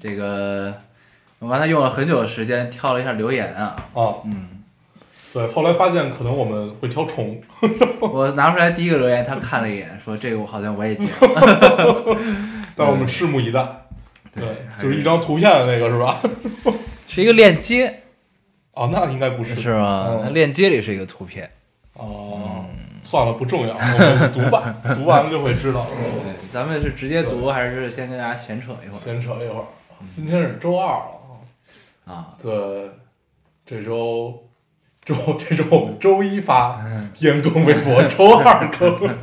这个我刚才用了很久的时间挑了一下留言啊，哦，嗯，对，后来发现可能我们会挑虫，我拿出来第一个留言，他看了一眼，说这个我好像我也接了，但我们拭目以待。对还就是一张图片的那个是吧？是一个链接，哦，那应该不是，是吗？嗯那链接里是一个图片。哦，算了，不重要，我们读吧，读完了就会知道。对，咱们是直接读还是先跟大家闲扯一会儿闲扯一会儿，今天是周二了。啊，啊？对，这周周这周我们周一发严更微博，周二更。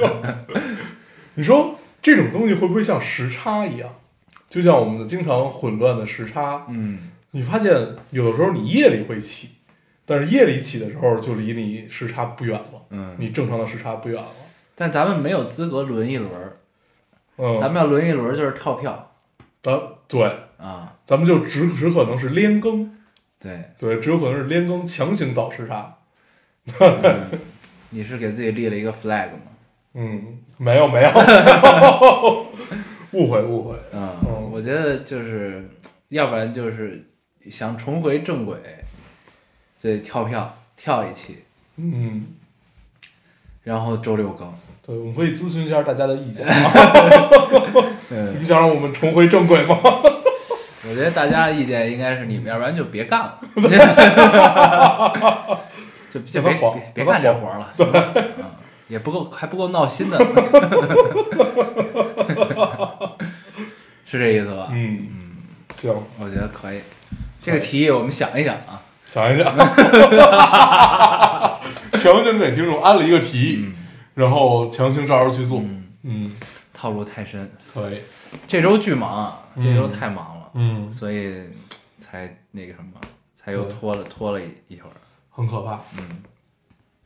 你说这种东西会不会像时差一样？就像我们的经常混乱的时差，嗯，你发现有的时候你夜里会起，但是夜里起的时候就离你时差不远了，嗯。你正常的时差不远了，但咱们没有资格轮一轮儿，嗯，咱们要轮一轮儿就是套票咱对，啊。咱们就只只可能是连更，对，对，只有可能是连更强行倒时差，你是给自己立了一个 flag 吗？嗯，没有没有，误会误会，嗯嗯，我觉得就是，要不然就是想重回正轨，所以跳票跳一期，嗯，然后周六更。对，我们可以咨询一下大家的意见，你想让我们重回正轨吗？我觉得大家的意见应该是你们，要不然就别干了，就就别别别干这活儿了，行吧嗯，也不够还不够闹心的，是这意思吧？嗯嗯，行，我觉得可以，这个提议我们想一想啊。想一想，强行给听众安了一个提议，嗯然后强行照着去做，嗯，嗯，套路太深，可以，这周巨忙这周太忙了，嗯，所以才那个什么，才又拖了拖了一一会儿。很可怕。嗯，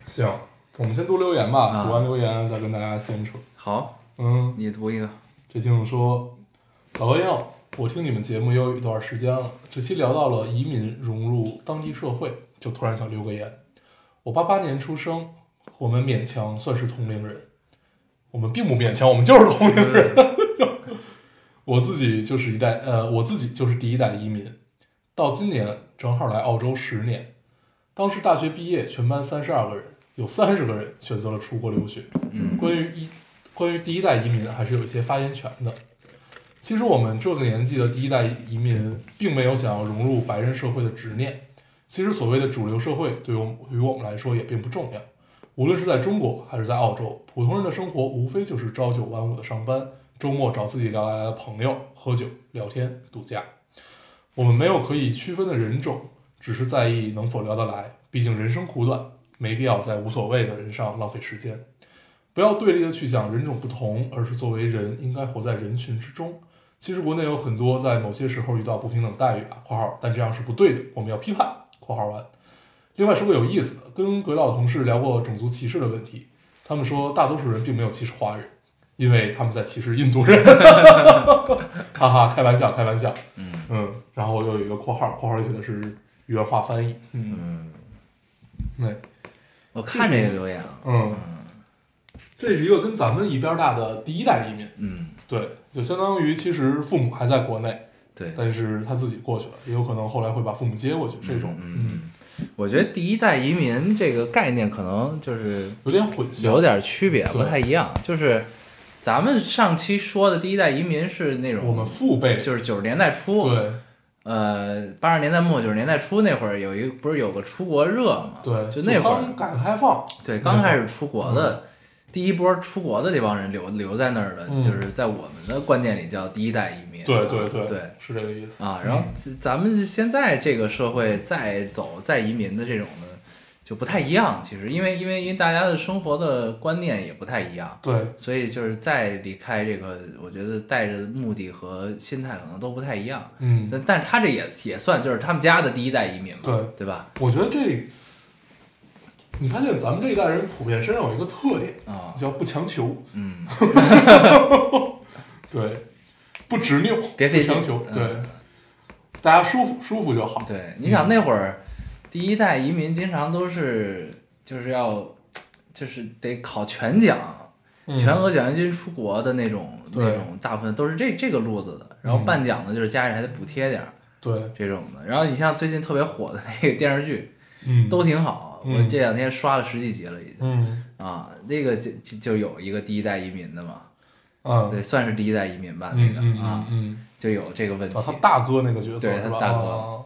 行，我们先读留言吧，啊读完留言再跟大家闲扯。好，嗯，你读一个。这听众说，老高要，我听你们节目也有一段时间了，这期聊到了移民融入当地社会，就突然想留个言。我八八年出生，我们勉强算是同龄人，我们并不勉强，我们就是同龄人。我自己就是一代，呃，我自己就是第一代移民，到今年正好来澳洲十年。当时大学毕业，全班三十二个人，有三十个人选择了出国留学。嗯关于一关于第一代移民，还是有一些发言权的。其实我们这个年纪的第一代移民，并没有想要融入白人社会的执念。其实所谓的主流社会，对于我们对于我们来说也并不重要。无论是在中国还是在澳洲，普通人的生活无非就是朝九晚五的上班，周末找自己聊得来的朋友喝酒、聊天、度假。我们没有可以区分的人种，只是在意能否聊得来。毕竟人生苦短，没必要在无所谓的人上浪费时间。不要对立的去想人种不同，而是作为人应该活在人群之中。其实国内有很多在某些时候遇到不平等待遇啊（括号），但这样是不对的，我们要批判（括号完）。另外说个有意思的，跟鬼佬同事聊过种族歧视的问题，他们说大多数人并没有歧视华人，因为他们在歧视印度人，哈哈，开玩笑，开玩笑。嗯。嗯，然后又有一个括号，括号里写的是原话翻译。嗯，嗯，对，我看这个留言啊，嗯，这是一个跟咱们一边大的第一代移民。嗯，对，就相当于其实父母还在国内，对，但是他自己过去了，也有可能后来会把父母接过去，这种，嗯，我觉得第一代移民这个概念可能就是有点混淆，有点区别，不太一样。就是咱们上期说的第一代移民是那种我们种，父辈，就是九十年代初，对。呃，八十年代末九十年代初那会儿有一不是有个出国热嘛？对，就那会儿刚改革开放，对，刚开始出国的，第一波出国的这帮人留留在那儿的，嗯。就是在我们的观念里叫第一代移民。对对对对是这个意思啊，然后咱咱们现在这个社会再走再移民的这种的，就不太一样。其实因为因为因为大家的生活的观念也不太一样，对，所以就是再离开这个，我觉得带着目的和心态可能都不太一样。嗯，但但是他这也也算就是他们家的第一代移民嘛，对对吧？我觉得这，你发现咱们这一代人普遍身上有一个特点，啊，叫不强求，嗯，对，不执拗，别费强求，嗯对，大家舒服舒服就好。对，你想那会儿第一代移民经常都是就是要就是得考全奖，嗯全额奖学金出国的那种那种，大部分都是这这个路子的。然后嗯半奖的就是家里还得补贴点儿对，这种的。然后你像最近特别火的那个电视剧嗯，都挺好，嗯我这两天刷了十几集了已经。嗯啊，那个就就就有一个第一代移民的嘛，嗯，对，算是第一代移民吧，那个啊，嗯就有这个问题。他大哥那个角色对是吧？他大哥啊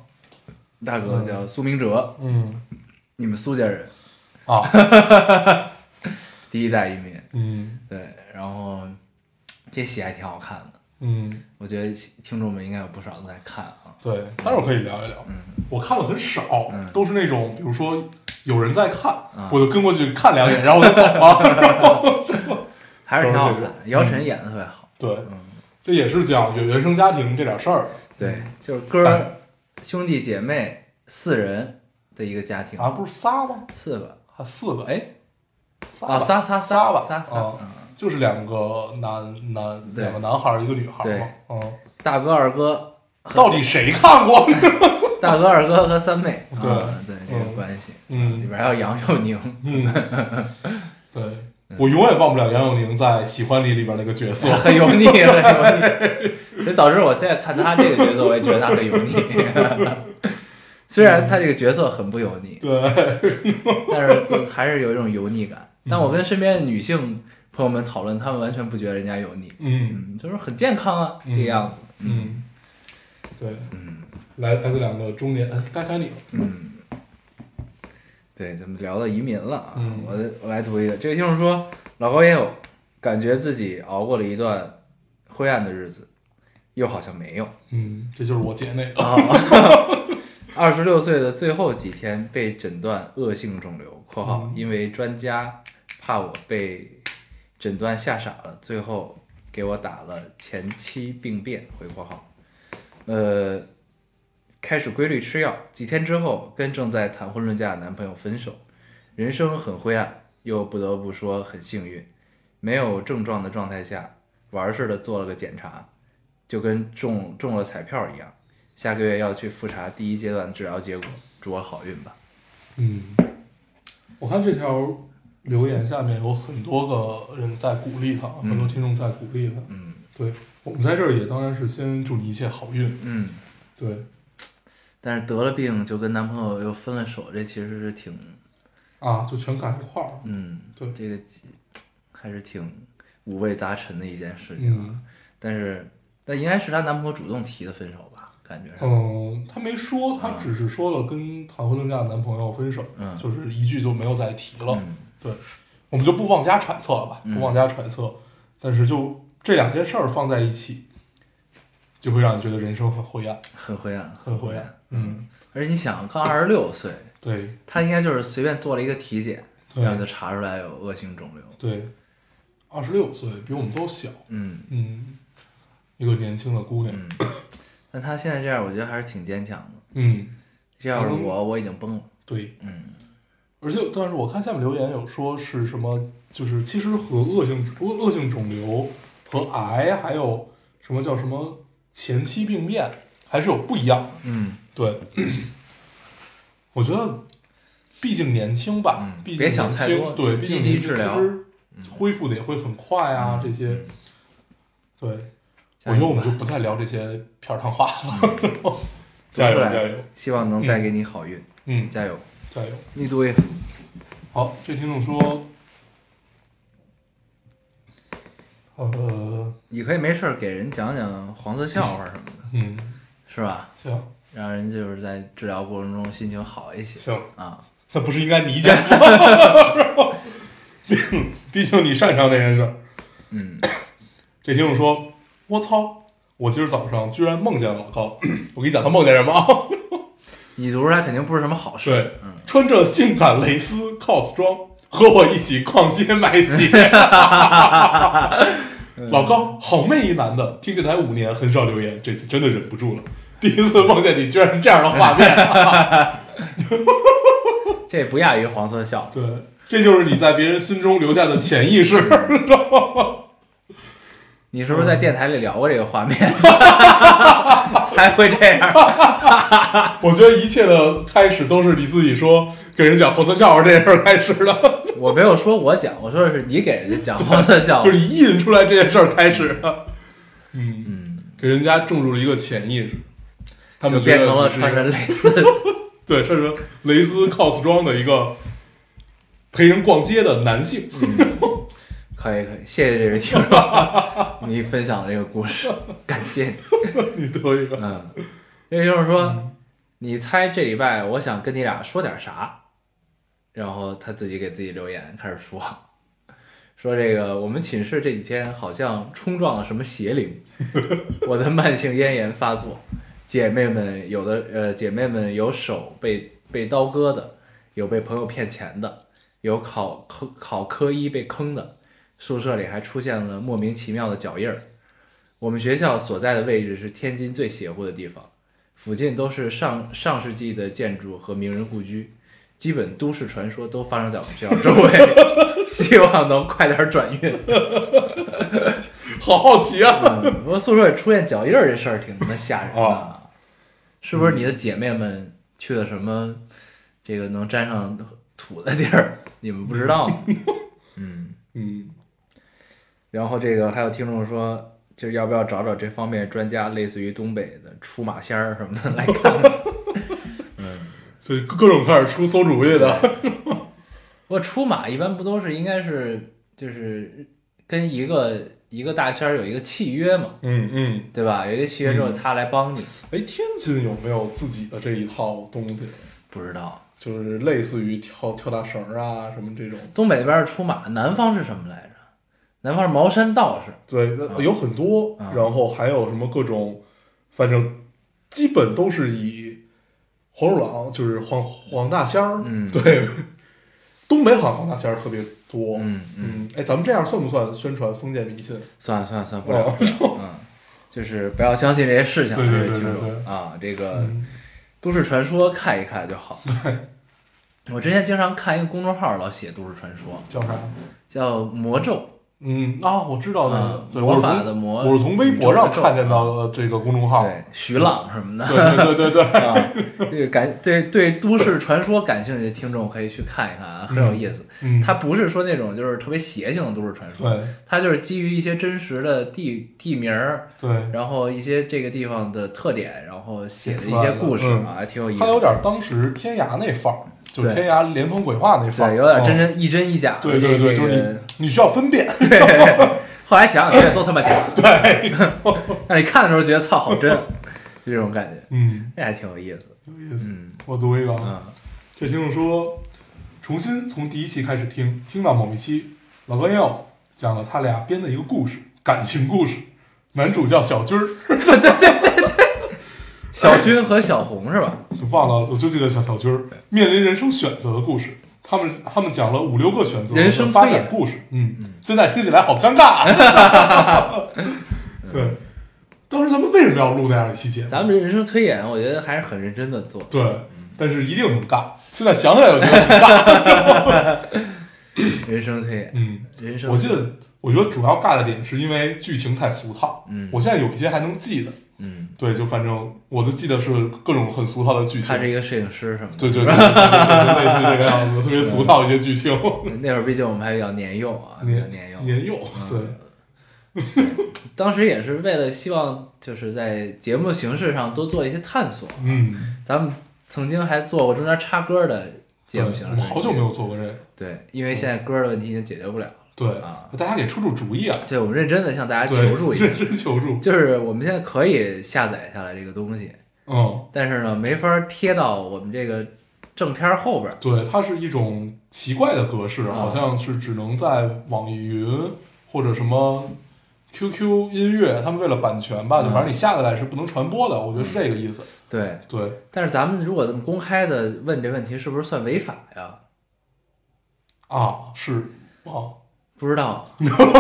大哥叫苏明哲，嗯。你们苏家人，啊，第一代移民，嗯。对，然后这戏还挺好看的，嗯，我觉得听众们应该有不少都在看啊。对，待会儿可以聊一聊。嗯。我看的很少嗯，都是那种比如说有人在看啊，我就跟过去看两眼，然后我就走了。还是挺好看姚晨演的特别好。对，嗯，这也是讲原原生家庭这点事儿。对，就是歌儿兄弟姐妹四人的一个家庭，啊，不是仨吗？四个，啊四个？哎，啊，仨仨仨。仨吧。仨仨，啊嗯就是两个男男两个男孩儿一个女孩嘛。嗯，大哥二哥到底谁看过？大哥二哥和三妹，对。啊对这个嗯。关系，嗯。里边还有杨佑宁，嗯，对，我永远忘不了杨永宁在《喜欢你》里边那个角色。很油腻，很油腻，所以导致我现在看他这个角色，我也觉得他很油腻。虽然他这个角色很不油腻，对，但是还是有一种油腻感。嗯。但我跟身边的女性朋友们讨论，她们完全不觉得人家油腻，嗯。嗯，就是很健康啊，这个样子。嗯，对，嗯。来来自两个中年，哎该该你了。嗯，对，咱们聊到移民了啊，嗯我我来读一个，这个听众说，老高也有感觉自己熬过了一段灰暗的日子，又好像没有。嗯，这就是我姐那个。啊，二十六岁的最后几天被诊断恶性肿瘤（括号嗯因为专家怕我被诊断吓傻了，最后给我打了前期病变）回括号，呃，开始规律吃药，几天之后跟正在谈婚论嫁的男朋友分手，人生很灰暗，又不得不说很幸运，没有症状的状态下，玩儿似的做了个检查，就跟中中了彩票一样。下个月要去复查第一阶段治疗结果，祝我好运吧。嗯，我看这条留言下面有很多个人在鼓励他，嗯很多听众在鼓励他。嗯对我们在这儿也当然是先祝你一切好运。嗯，对但是得了病就跟男朋友又分了手，这其实是挺啊，就全赶一块儿了。嗯，对这个还是挺五味杂陈的一件事情啊。嗯但是但应该是她男朋友主动提的分手吧，感觉。嗯，她没说，他啊只是说了跟谈婚论嫁的男朋友分手，嗯就是一句就没有再提了。嗯对，我们就不妄加揣测了吧，嗯不妄加揣测。但是就这两件事儿放在一起，就会让你觉得人生很灰暗，很灰暗，很灰暗。嗯，而且你想，刚二十六岁，对。他应该就是随便做了一个体检，对。然后就查出来有恶性肿瘤。对，二十六岁比我们都小，嗯。嗯，一个年轻的姑娘，嗯，但她现在这样，我觉得还是挺坚强的。嗯，这要是我，我已经崩了。对。嗯。而且，但是我看下面留言有说是什么，就是其实和恶性恶恶性肿瘤和癌还有什么叫什么前期病变还是有不一样的。嗯对，我觉得毕竟年轻吧，嗯毕竟别想太多就毕竟积极治疗恢复的也会很快啊，嗯这些。对，我觉得我们就不再聊这些片儿汤话了。加油加油！希望能带给你好运，嗯，加油！加油！你读一个。好，这听众说，呃，你可以没事儿给人讲讲黄色笑话什么的，嗯，是吧？行让人就是在治疗过程中心情好一些行，啊。那不是应该你讲吗？毕 毕竟你擅长这件事儿。嗯这听众说：“我操，我今儿早上居然梦见了老高。我给你讲他梦见什么啊？你读出来肯定不是什么好事。对，嗯，穿着性感蕾丝 cos 装，和我一起逛街买鞋。老高，好妹一男的，听电台五年很少留言，这次真的忍不住了。第一次梦见你居然是这样的画面，这不亚于黄色笑。对，这就是你在别人心中留下的潜意识。你是不是在电台里聊过这个画面，才会这样？我觉得一切的开始都是你自己说给人讲黄色笑话这件事儿开始的，我没有说我讲，我说的是你给人家讲黄色笑话就是。你印出来这件事儿开始的。嗯，嗯，给人家种入了一个潜意识，他就们变成了穿着蕾丝。对，穿着蕾丝 cos 装的一个陪人逛街的男性。嗯可以可以，谢谢这位听众，你分享的这个故事，感谢你。你多一个，嗯，这位听众说，你猜这礼拜我想跟你俩说点啥？然后他自己给自己留言，开始说，说这个我们寝室这几天好像冲撞了什么邪灵，我的慢性咽炎发作，姐妹们有的呃姐妹们有手被被刀割的，有被朋友骗钱的，有考科考科一被坑的，宿舍里还出现了莫名其妙的脚印儿。我们学校所在的位置是天津最邪乎的地方，附近都是上上世纪的建筑和名人故居，基本都市传说都发生在我们学校周围，希望能快点转运。好好奇啊！嗯，不过宿舍里出现脚印儿这事儿挺他妈吓人的，啊是不是？你的姐妹们去了什么这个能沾上土的地儿，你们不知道吗？嗯，嗯，然后这个还有听众说，就要不要找找这方面专家，类似于东北的出马仙儿什么的来看看。嗯，所以各种开始出馊主意的。不过出马一般不都是应该是就是跟一个一个大仙儿有一个契约嘛，嗯嗯，对吧？有一个契约之后，嗯他来帮你，哎，天津有没有自己的这一套东西？不知道。就是类似于跳跳大绳儿啊什么这种。东北那边是出马，南方是什么来着？南方是茅山道士。对，那有很多，啊然后还有什么各种，反正基本都是以黄鼠狼，就是黄黄大仙儿，嗯对，东北好像黄大仙儿特别多，嗯嗯，嗯，哎，咱们这样算不算宣传封建迷信？算了算了算了，不了哦不了。嗯，就是不要相信这些事情，对对这位听对对对啊，这个嗯都市传说看一看就好。我之前经常看一个公众号，老写都市传说，叫啥？叫魔咒。嗯啊，我知道那啊个，对，魔我是从法的魔我是从微博上看见到的这个公众号，对，徐朗什么的。对对对对对，啊，这个感对对都市传说感兴趣的听众可以去看一看啊，很有意思。嗯，它不是说那种就是特别邪性的都市传说，对它就是基于一些真实的地地名儿，对，然后一些这个地方的特点，然后写的一些故事嗯啊，还挺有意思它有的。点当时天涯那范儿，就天涯连峰鬼话那范儿，对，有点真嗯真一真一假对对对，这就是你需要分辨，对。后来想想，这都他妈假，对，但是你看的时候觉得操好真，就这种感觉，嗯，那还挺有意思。有意思。嗯。我读一个啊，嗯。这听众说，重新从第一期开始听，听到某一期，老高烟友讲了他俩编的一个故事，感情故事，男主叫小军儿，对对对对小军和小红是吧？就忘了，我就记得小小军儿。面临人生选择的故事。他们他们讲了五六个选择人生发展故事，嗯，现在听起来好尴尬。对，当时咱们为什么要录那样一期节目？咱们这人生推演，我觉得还是很认真的做。对，但是一定很尬。现在想起来就觉得很尬。人生推演，嗯，人生，我记得，我觉得主要尬的点是因为剧情太俗套。嗯我现在有一些还能记得，嗯，对，就反正我都记得是各种很俗套的剧情。他是一个摄影师什么的。对对对类似这个样子，特别俗套一些剧情。那会儿毕竟我们还比较年幼啊，比较年年幼。年幼，对，当时也是为了希望就是在节目形式上多做一些探索。嗯，咱们曾经还做过中间插歌的节目形式。我好久没有做过这个。对，因为现在歌的问题已经解决不了了。对啊，大家给出出主意啊！对，我们认真的向大家，求助一下认，真求助。就是我们现在可以下载下来这个东西，嗯，但是呢，没法贴到我们这个正片儿后边儿。对，它是一种奇怪的格式，啊好像是只能在网易云或者什么 QQ 音乐，他们为了版权吧，就嗯反正你下下来是不能传播的，我觉得是这个意思。对，对，但是咱们如果这么公开的问这问题，是不是算违法呀？啊，是啊，不知道，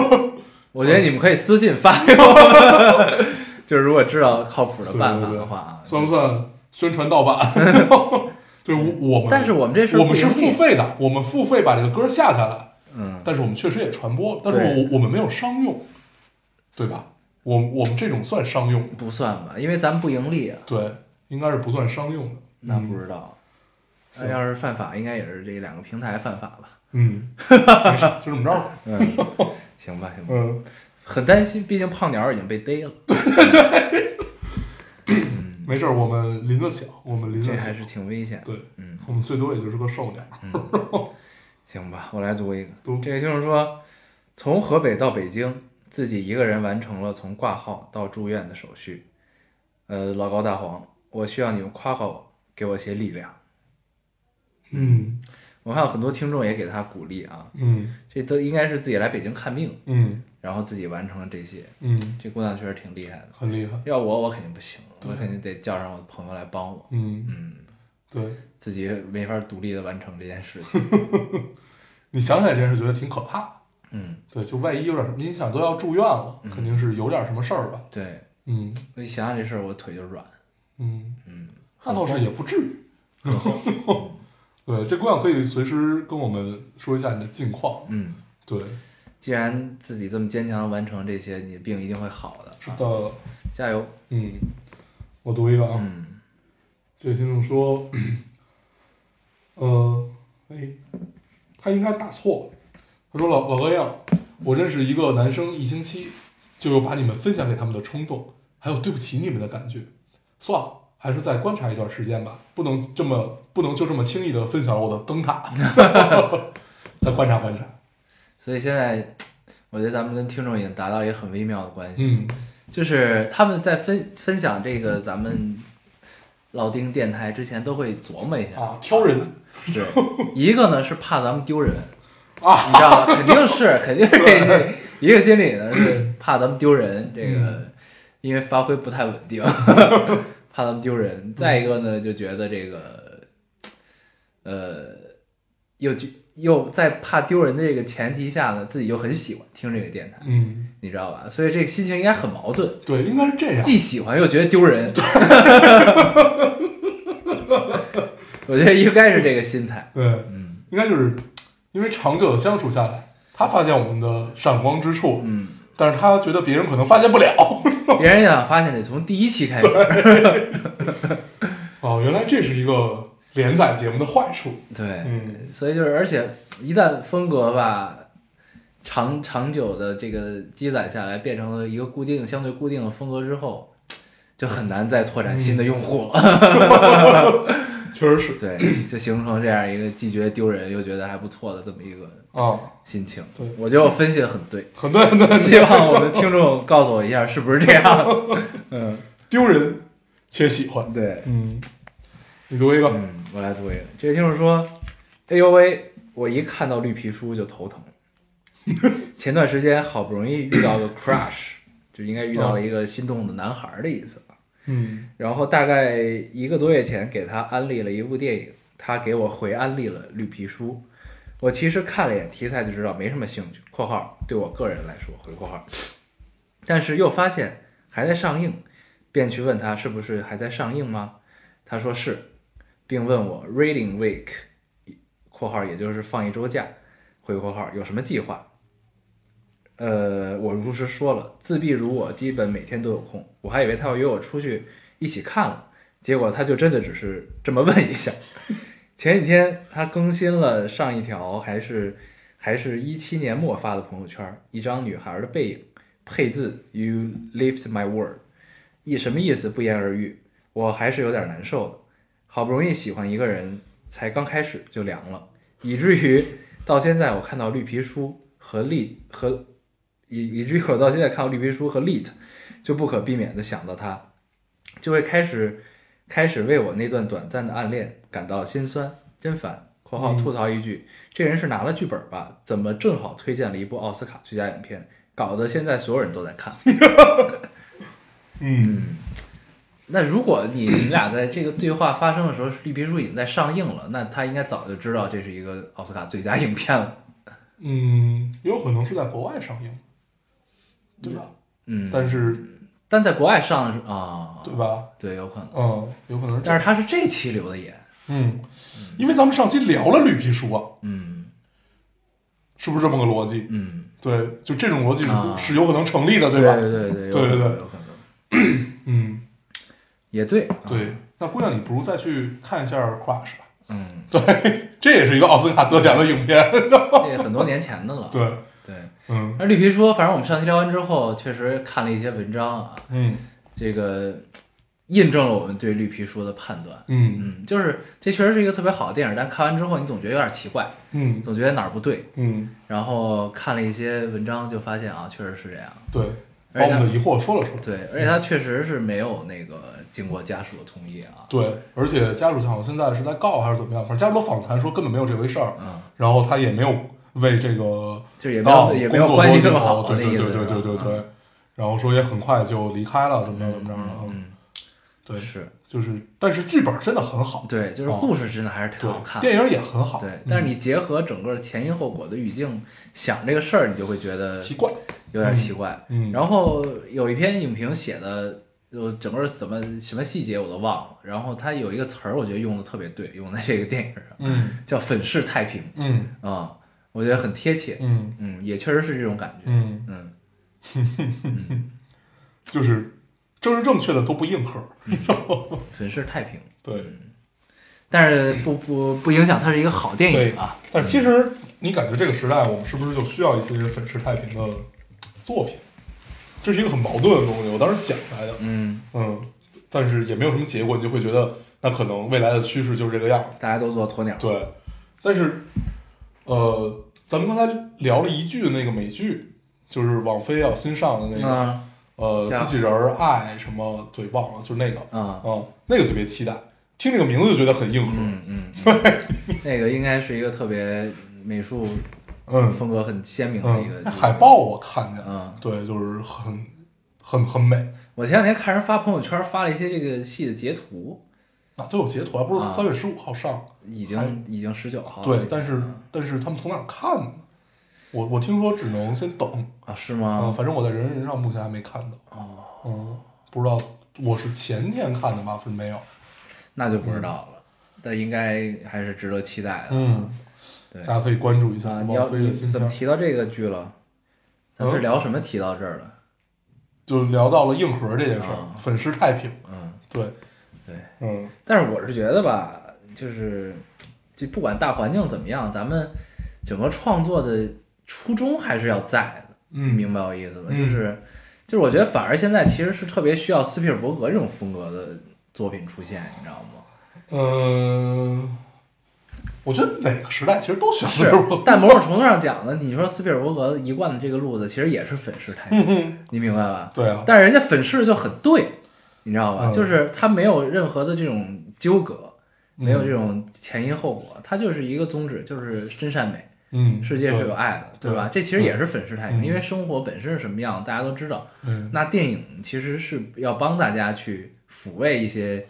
我觉得你们可以私信发给我，就是如果知道靠谱的办法的话啊。算不算宣传盗版？对，我我们，但是我们这是我们是付费的，我们付费把这个歌下下来，嗯，但是我们确实也传播，但是我我们没有商用，对吧？我我们这种算商用，不算吧，因为咱们不盈利啊，对，应该是不算商用的。那嗯不知道。那行要是犯法，应该也是这两个平台犯法吧？嗯，就这么着吧。嗯，行吧，行吧。嗯，很担心，毕竟胖鸟已经被逮了，对对对没事，我们林子小，我们林子小这还，是挺危险的。对，嗯，我们最多也就是个瘦鸟。行吧，我来读一个。读这个就是说，从河北到北京，自己一个人完成了从挂号到住院的手续。呃，老高大黄，我需要你们夸夸我，给我些力量。嗯我看有很多听众也给他鼓励啊，嗯这都应该是自己来北京看病，嗯然后自己完成了这些。嗯，这姑娘确实挺厉害的，很厉害。要我我肯定不行，对我肯定得叫上我的朋友来帮我。嗯，嗯，对，自己没法独立的完成这件事情。你想起来这件事，觉得挺可怕的。嗯，对，就万一有点什么，你想都要住院了，肯定是有点什么事儿吧？对，嗯我一想想这事儿，我腿就软。嗯，嗯，那倒是也不至于。对，这姑娘可以随时跟我们说一下你的近况。嗯，对，既然自己这么坚强地完成这些，你的病一定会好的。是的，加油！嗯，我读一个啊，嗯这位听众说，呃，哎，他应该打错了。他说老老高样，我认识一个男生一星期，就有把你们分享给他们的冲动，还有对不起你们的感觉。算了，还是再观察一段时间吧，不能这么不能就这么轻易的分享我的灯塔，再观察观察。所以现在，我觉得咱们跟听众已经达到一个很微妙的关系，嗯就是他们在分分享这个咱们老丁电台之前，都会琢磨一下啊，挑人是，一个呢是怕咱们丢人，啊，你知道吗？肯定是，肯定是这些。一个心理呢是怕咱们丢人，这个嗯因为发挥不太稳定，怕他们丢人。再一个呢，就觉得这个，呃，又觉又在怕丢人的这个前提下呢，自己又很喜欢听这个电台，嗯，你知道吧？所以这个心情应该很矛盾，对，应该是这样。既喜欢又觉得丢人。我觉得应该是这个心态。对，嗯应该就是因为长久的相处下来，他发现我们的闪光之处，嗯，但是他觉得别人可能发现不了。别人想发现得从第一期开始。哦，原来这是一个连载节目的坏处。对，嗯所以就是，而且一旦风格吧，长长久的这个积攒下来，变成了一个固定、相对固定的风格之后，就很难再拓展新的用户了。确实是对，就形成这样一个既觉得丢人又觉得还不错的这么一个啊，心情。对我觉得我分析的很对，很对很对，希望我的听众告诉我一下是不是这样。嗯，丢人且喜欢。对，嗯，你读一个。嗯，我来读一个。这位听众说：“哎呦喂，我一看到绿皮书就头疼。前段时间好不容易遇到个 crush，就应该遇到了一个心动的男孩儿的意思吧。嗯然后大概一个多月前给他安利了一部电影，他给我回安利了绿皮书。我其实看了一眼题材就知道没什么兴趣（括号对我个人来说回括号），但是又发现还在上映，便去问他是不是还在上映吗？他说是，并问我 reading week（ 括号也就是放一周假）回括号有什么计划？呃，我如实说了，自闭如我，基本每天都有空。我还以为他要约我出去一起看了，结果他就真的只是这么问一下。前几天他更新了上一条，还是还是一七年末发的朋友圈，一张女孩的背影，配字 “You lift my world”，意什么意思不言而喻。我还是有点难受的，好不容易喜欢一个人，才刚开始就凉了，以至于到现在我看到绿皮书和 lit 和以以至于我到现在看到绿皮书和 lit，就不可避免的想到他，就会开始开始为我那段短暂的暗恋感到心酸，真烦。（括号嗯吐槽一句，这人是拿了剧本吧？怎么正好推荐了一部奥斯卡最佳影片？搞得现在所有人都在看。嗯嗯，那如果你你们俩在这个对话发生的时候，绿皮书已经在上映了，那他应该早就知道这是一个奥斯卡最佳影片了。嗯，也有可能是在国外上映，对吧？嗯，但是但在国外上是啊，对吧？对，有可能。嗯，有可能。但是他是这期留的言，嗯，因为咱们上期聊了绿皮书啊，嗯是不是这么个逻辑？嗯，对，就这种逻辑是、有可能成立的，对吧？对对对，有对对对可能有可能，嗯，也对，啊对。那姑娘，你不如再去看一下《Crush》吧。嗯，对，这也是一个奥斯卡得奖的影片。这很多年前的了。对，对，嗯而绿皮说，反正我们上期聊完之后，确实看了一些文章啊，嗯这个印证了我们对绿皮书的判断。嗯嗯，就是这确实是一个特别好的电影，但看完之后你总觉得有点奇怪，嗯总觉得哪儿不对。嗯，然后看了一些文章，就发现啊，确实是这样。对，把我们的疑惑说了出来。对，而且他确实是没有那个经过家属的同意啊。对，而且家属好像现在是在告还是怎么样，反正家属的访谈说根本没有这回事儿，嗯，然后他也没有为这个就也没有也没有关系这么好那对对对对对对对。嗯，然后说也很快就离开了，怎么着怎么着的，嗯，嗯，对，是。就是，但是剧本真的很好，对，就是哦故事真的还是挺好看。电影也很好，对嗯，但是你结合整个前因后果的语境想这个事儿，你就会觉得奇怪，有点奇怪。嗯，然后有一篇影评写的，就整个怎么什么细节我都忘了。然后他有一个词儿，我觉得用的特别对，用在这个电影上，嗯。叫“粉饰太平”嗯。啊、我觉得很贴切。嗯嗯，也确实是这种感觉。嗯，嗯，就是政治正确的都不硬核，粉饰太平，对，但是不不不影响它是一个好电影啊。但其实你感觉这个时代，我们是不是就需要一些粉饰太平的作品？这是一个很矛盾的东西，我当时想出来的，嗯，嗯，但是也没有什么结果，你就会觉得那可能未来的趋势就是这个样子。大家都做鸵鸟。对，但是，呃，咱们刚才聊了一句那个美剧，就是网飞要新上的那个，啊呃，机器人儿爱什么，对，忘了，就是那个，啊，嗯，那个特别期待，听这个名字就觉得很硬核，嗯。嗯，嗯那个应该是一个特别美术嗯。风格很鲜明的一个海报我看见，嗯，对，就是很很很美，我前两天看人发朋友圈发了一些这个戏的截图，啊，都有截图，还不是啊三月十五号上，已经已经十九号了。对，但是但是他们从哪儿看的呢？我我听说只能先等，啊是嗯，吗？反正我在人人上目前还没看到。哦，嗯，不知道我是前天看的吗？是没有。那就不知道了。但应该还是值得期待的。嗯，对大家可以关注一下啊，你要怎么提到这个剧了？咱们是嗯聊什么提到这儿了？就聊到了硬核这件事儿啊，粉饰太平。嗯，对，对。嗯但是我是觉得吧，就是就不管大环境怎么样，咱们整个创作的初衷还是要在的。你嗯明白我意思吧？嗯就是就是我觉得反而现在其实是特别需要斯皮尔伯格这种风格的作品出现，你知道吗？嗯，我觉得哪个时代其实都需要但某种程度上讲呢，你说斯皮尔伯格一贯的这个路子，其实也是粉饰太平，嗯你明白吧？对啊，但是人家粉饰的就很对，你知道吧？嗯就是他没有任何的这种纠葛，没有这种，前因后果，它就是一个宗旨，就是真善美，嗯，世界是有爱的，对吧？这其实也是粉饰太平，嗯因为生活本身是什么样，大家都知道。嗯，那电影其实是要帮大家去抚慰一些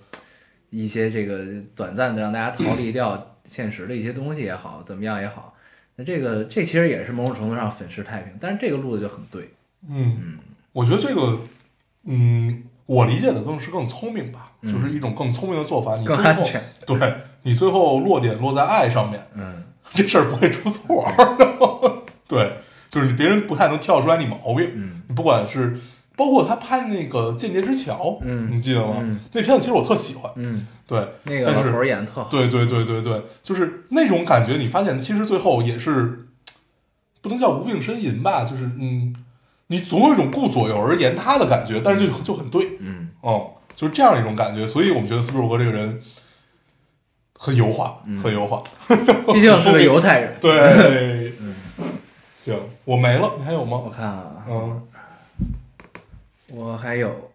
一些这个短暂的让大家逃离掉现实的一些东西也好，怎么样也好。那这个这其实也是某种程度上粉饰太平，但是这个路子就很对。嗯，我觉得这个，嗯，我理解的更是更聪明吧，嗯就是一种更聪明的做法，你最后安全。对你最后落点落在爱上面，嗯这事儿不会出错。对，就是别人不太能挑出来你毛病。嗯你不管是包括他拍那个《间谍之桥》，嗯你记得吗？嗯那片子其实我特喜欢。嗯，对，那个老头演的特好。对对对对对，就是那种感觉。你发现其实最后也是不能叫无病呻吟吧，就是嗯，你总有一种顾左右而言他的感觉，但是就就很对，嗯嗯，就是这样一种感觉。所以我们觉得斯皮尔伯格这个人很油滑，嗯很油滑。毕竟是个犹太人。对，嗯，行，我没了，你还有吗我？看啊，嗯我还有，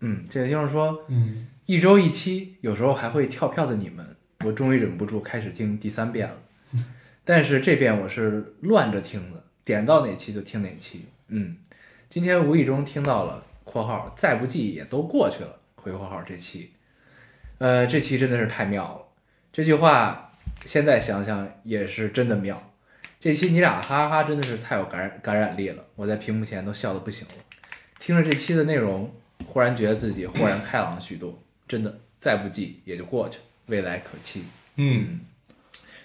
嗯，这也就是说，嗯一周一期，有时候还会跳票的你们，我终于忍不住开始听第三遍了。但是这遍我是乱着听的，点到哪期就听哪期。嗯，今天无意中听到了（括号再不济也都过去了）回括号这期，呃，这期真的是太妙了。这句话现在想想也是真的妙。这期你俩哈哈哈真的是太有感染感染力了，我在屏幕前都笑得不行了。听着这期的内容，忽然觉得自己豁然开朗了许多。真的，再不济也就过去了，未来可期。嗯，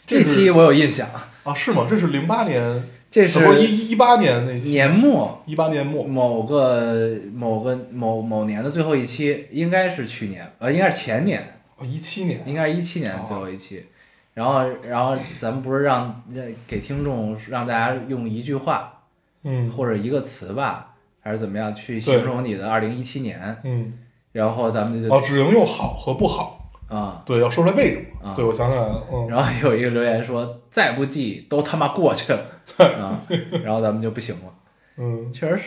这期我有印象，啊是吗？这是零八年，这是是一一八年那期，年末一八年末，某个某个某某年的最后一期，应该是去年，呃，应该是前年，哦，一七年，应该是一七年的最后一期。然后，然后咱们不是让让给听众让大家用一句话嗯或者一个词吧，还是怎么样去形容你的二零一七年？嗯，然后咱们就哦，只能用好和不好，啊、对，要说出来为什么？啊。对，我想起来了，嗯，然后有一个留言说再不济都他妈过去了 啊，然后咱们就不行了，嗯，确实是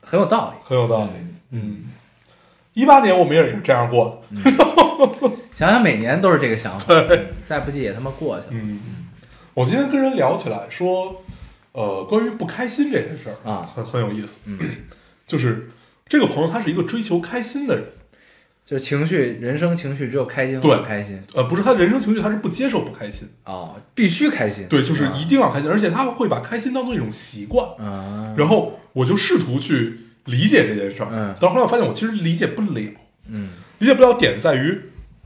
很有道理。很有道理，嗯，一八年我们也是这样过的，想想每年都是这个想法，再不济也他妈过去了嗯，我今天跟人聊起来说，呃，关于不开心这件事儿啊很很有意思，嗯，就是这个朋友他是一个追求开心的人，就是情绪，人生情绪只有开心或对不开心。呃，不是他人生情绪，他是不接受不开心，哦，必须开心。对，就是啊一定要开心，而且他会把开心当做一种习惯，啊，然后我就试图去理解这件事儿，嗯。但是后来我发现我其实理解不了，嗯。理解不了点在于，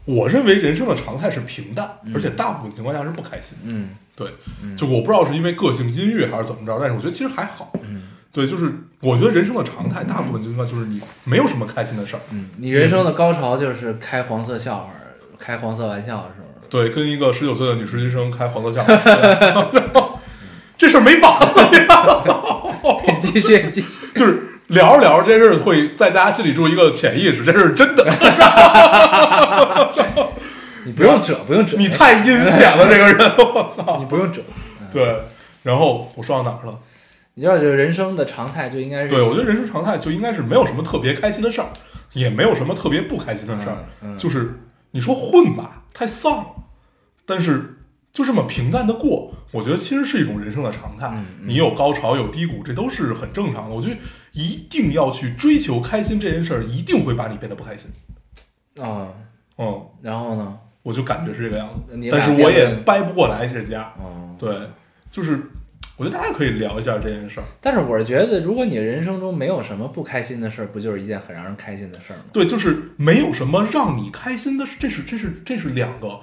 我认为人生的常态是平淡，嗯。而且大部分情况下是不开心。嗯。对，嗯。就我不知道是因为个性阴郁还是怎么着，但是我觉得其实还好。嗯对，就是我觉得人生的常态，大部分情况就是你没有什么开心的事儿。嗯，你人生的高潮就是开黄色笑话、开黄色玩笑的时候。对，跟一个十九岁的女实习生开黄色笑话，这事儿没完了呀！你继续，你继续。就是聊着聊着，这事儿会在大家心里住一个潜意识，这是真的。你不用遮，不用遮，你太阴险了，这个人，我操！你不用遮。对，然后我说到哪儿了？你知道，这人生的常态就应该是对，我觉得人生常态就应该是没有什么特别开心的事儿，也没有什么特别不开心的事儿，嗯嗯就是你说混吧，太丧了，但是就这么平淡的过，我觉得其实是一种人生的常态。你有高潮有低谷，这都是很正常的。我觉得一定要去追求开心这件事儿，一定会把你变得不开心。啊，嗯，然后呢？我就感觉是这个样子，但是我也掰不过来人家。哦，对，就是我觉得大家可以聊一下这件事儿。但是我是觉得，如果你人生中没有什么不开心的事儿，不就是一件很让人开心的事儿吗？对，就是没有什么让你开心的事，这是这是这是两个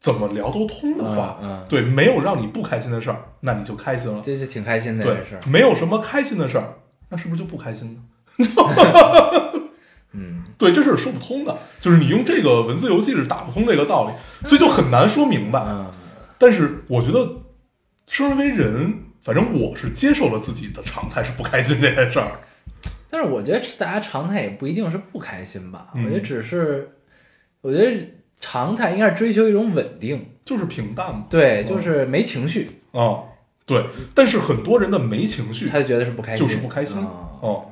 怎么聊都通的话。嗯嗯对，没有让你不开心的事儿，那你就开心了。这是挺开心的对这事。，没有什么开心的事儿，那是不是就不开心呢？嗯 对，这是说不通的，就是你用这个文字游戏是打不通这个道理，所以就很难说明白。嗯但是我觉得，生而为人，反正我是接受了自己的常态是不开心这件事儿。但是我觉得大家常态也不一定是不开心吧，嗯我觉得只是，我觉得常态应该是追求一种稳定，就是平淡嘛。对，嗯就是没情绪，啊、对。但是很多人的没情绪，他就觉得是不开心，就是不开心哦哦，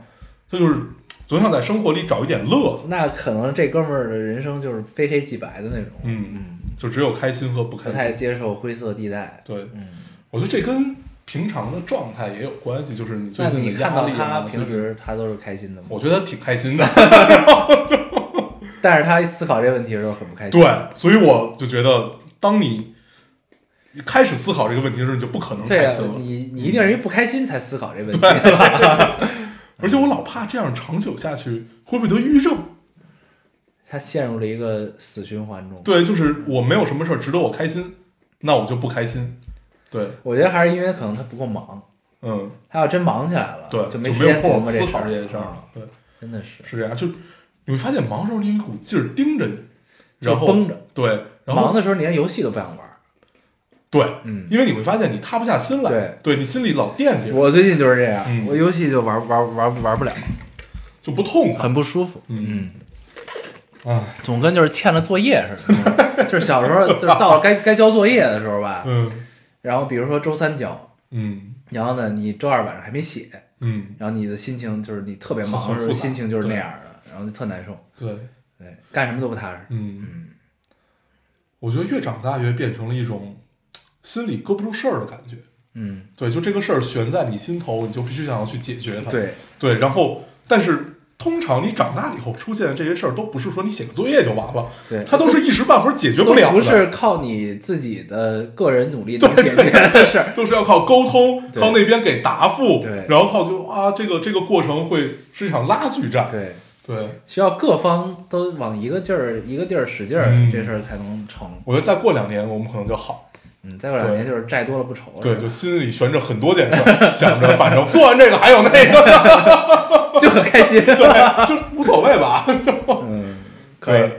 他就是总想在生活里找一点乐子。那可能这哥们儿的人生就是非黑即白的那种，嗯，嗯，就只有开心和不开不太。接受灰色地带，对，嗯。我觉得这跟平常的状态也有关系，就是你最近的你看到他压力啊，平时他都是开心的吗？我觉得挺开心的。但是他一思考这个问题的时候很不开心。对，所以我就觉得，当你开始思考这个问题的时候，你就不可能开心了。，你你一定是因为不开心才思考这个问题。而且我老怕这样长久下去会不会得抑郁症？他陷入了一个死循环中。对，就是我没有什么事儿值得我开心，那我就不开心。对，我觉得还是因为可能他不够忙，嗯，他要真忙起来了，对，就没没时间琢磨这事儿考这件事儿了。对，真的是是这样。就你会发现，忙的时候你有一股劲儿盯着你，然后绷着。对，然后忙的时候你连游戏都不想玩。对，嗯，因为你会发现你踏不下心来，对你心里老惦记，我最近就是这样，嗯我游戏就玩玩玩玩不了，就不痛快。很不舒服。嗯嗯，啊，总跟就是欠了作业似的，就是小时候就是到了该该交作业的时候吧，嗯然后比如说周三交，嗯。然后呢你周二晚上还没写，嗯，然后你的心情就是你特别忙的时候，心情就是那样的，然后就特难受，对，对，干什么都不踏实。嗯，嗯，我觉得越长大越变成了一种心里搁不住事儿的感觉。嗯，对，就这个事儿悬在你心头，你就必须想要去解决它。对，对，然后但是通常你长大了以后出现的这些事儿，都不是说你写个作业就完了，对。它都是一时半会儿解决不了的，不是靠你自己的个人努力能解决的事儿。都是要靠沟通，对。靠那边给答复，对。然后靠就啊，这个这个过程会是一场拉锯战，对，对，需要各方都往一个劲儿、一个地儿使劲儿，嗯。这事儿才能成。我觉得再过两年我们可能就好，嗯，再过两年就是债多了不愁了，对，就心里悬着很多件事儿，想着反正做完这个还有那个，就很开心。对，就无所谓吧，嗯，可以，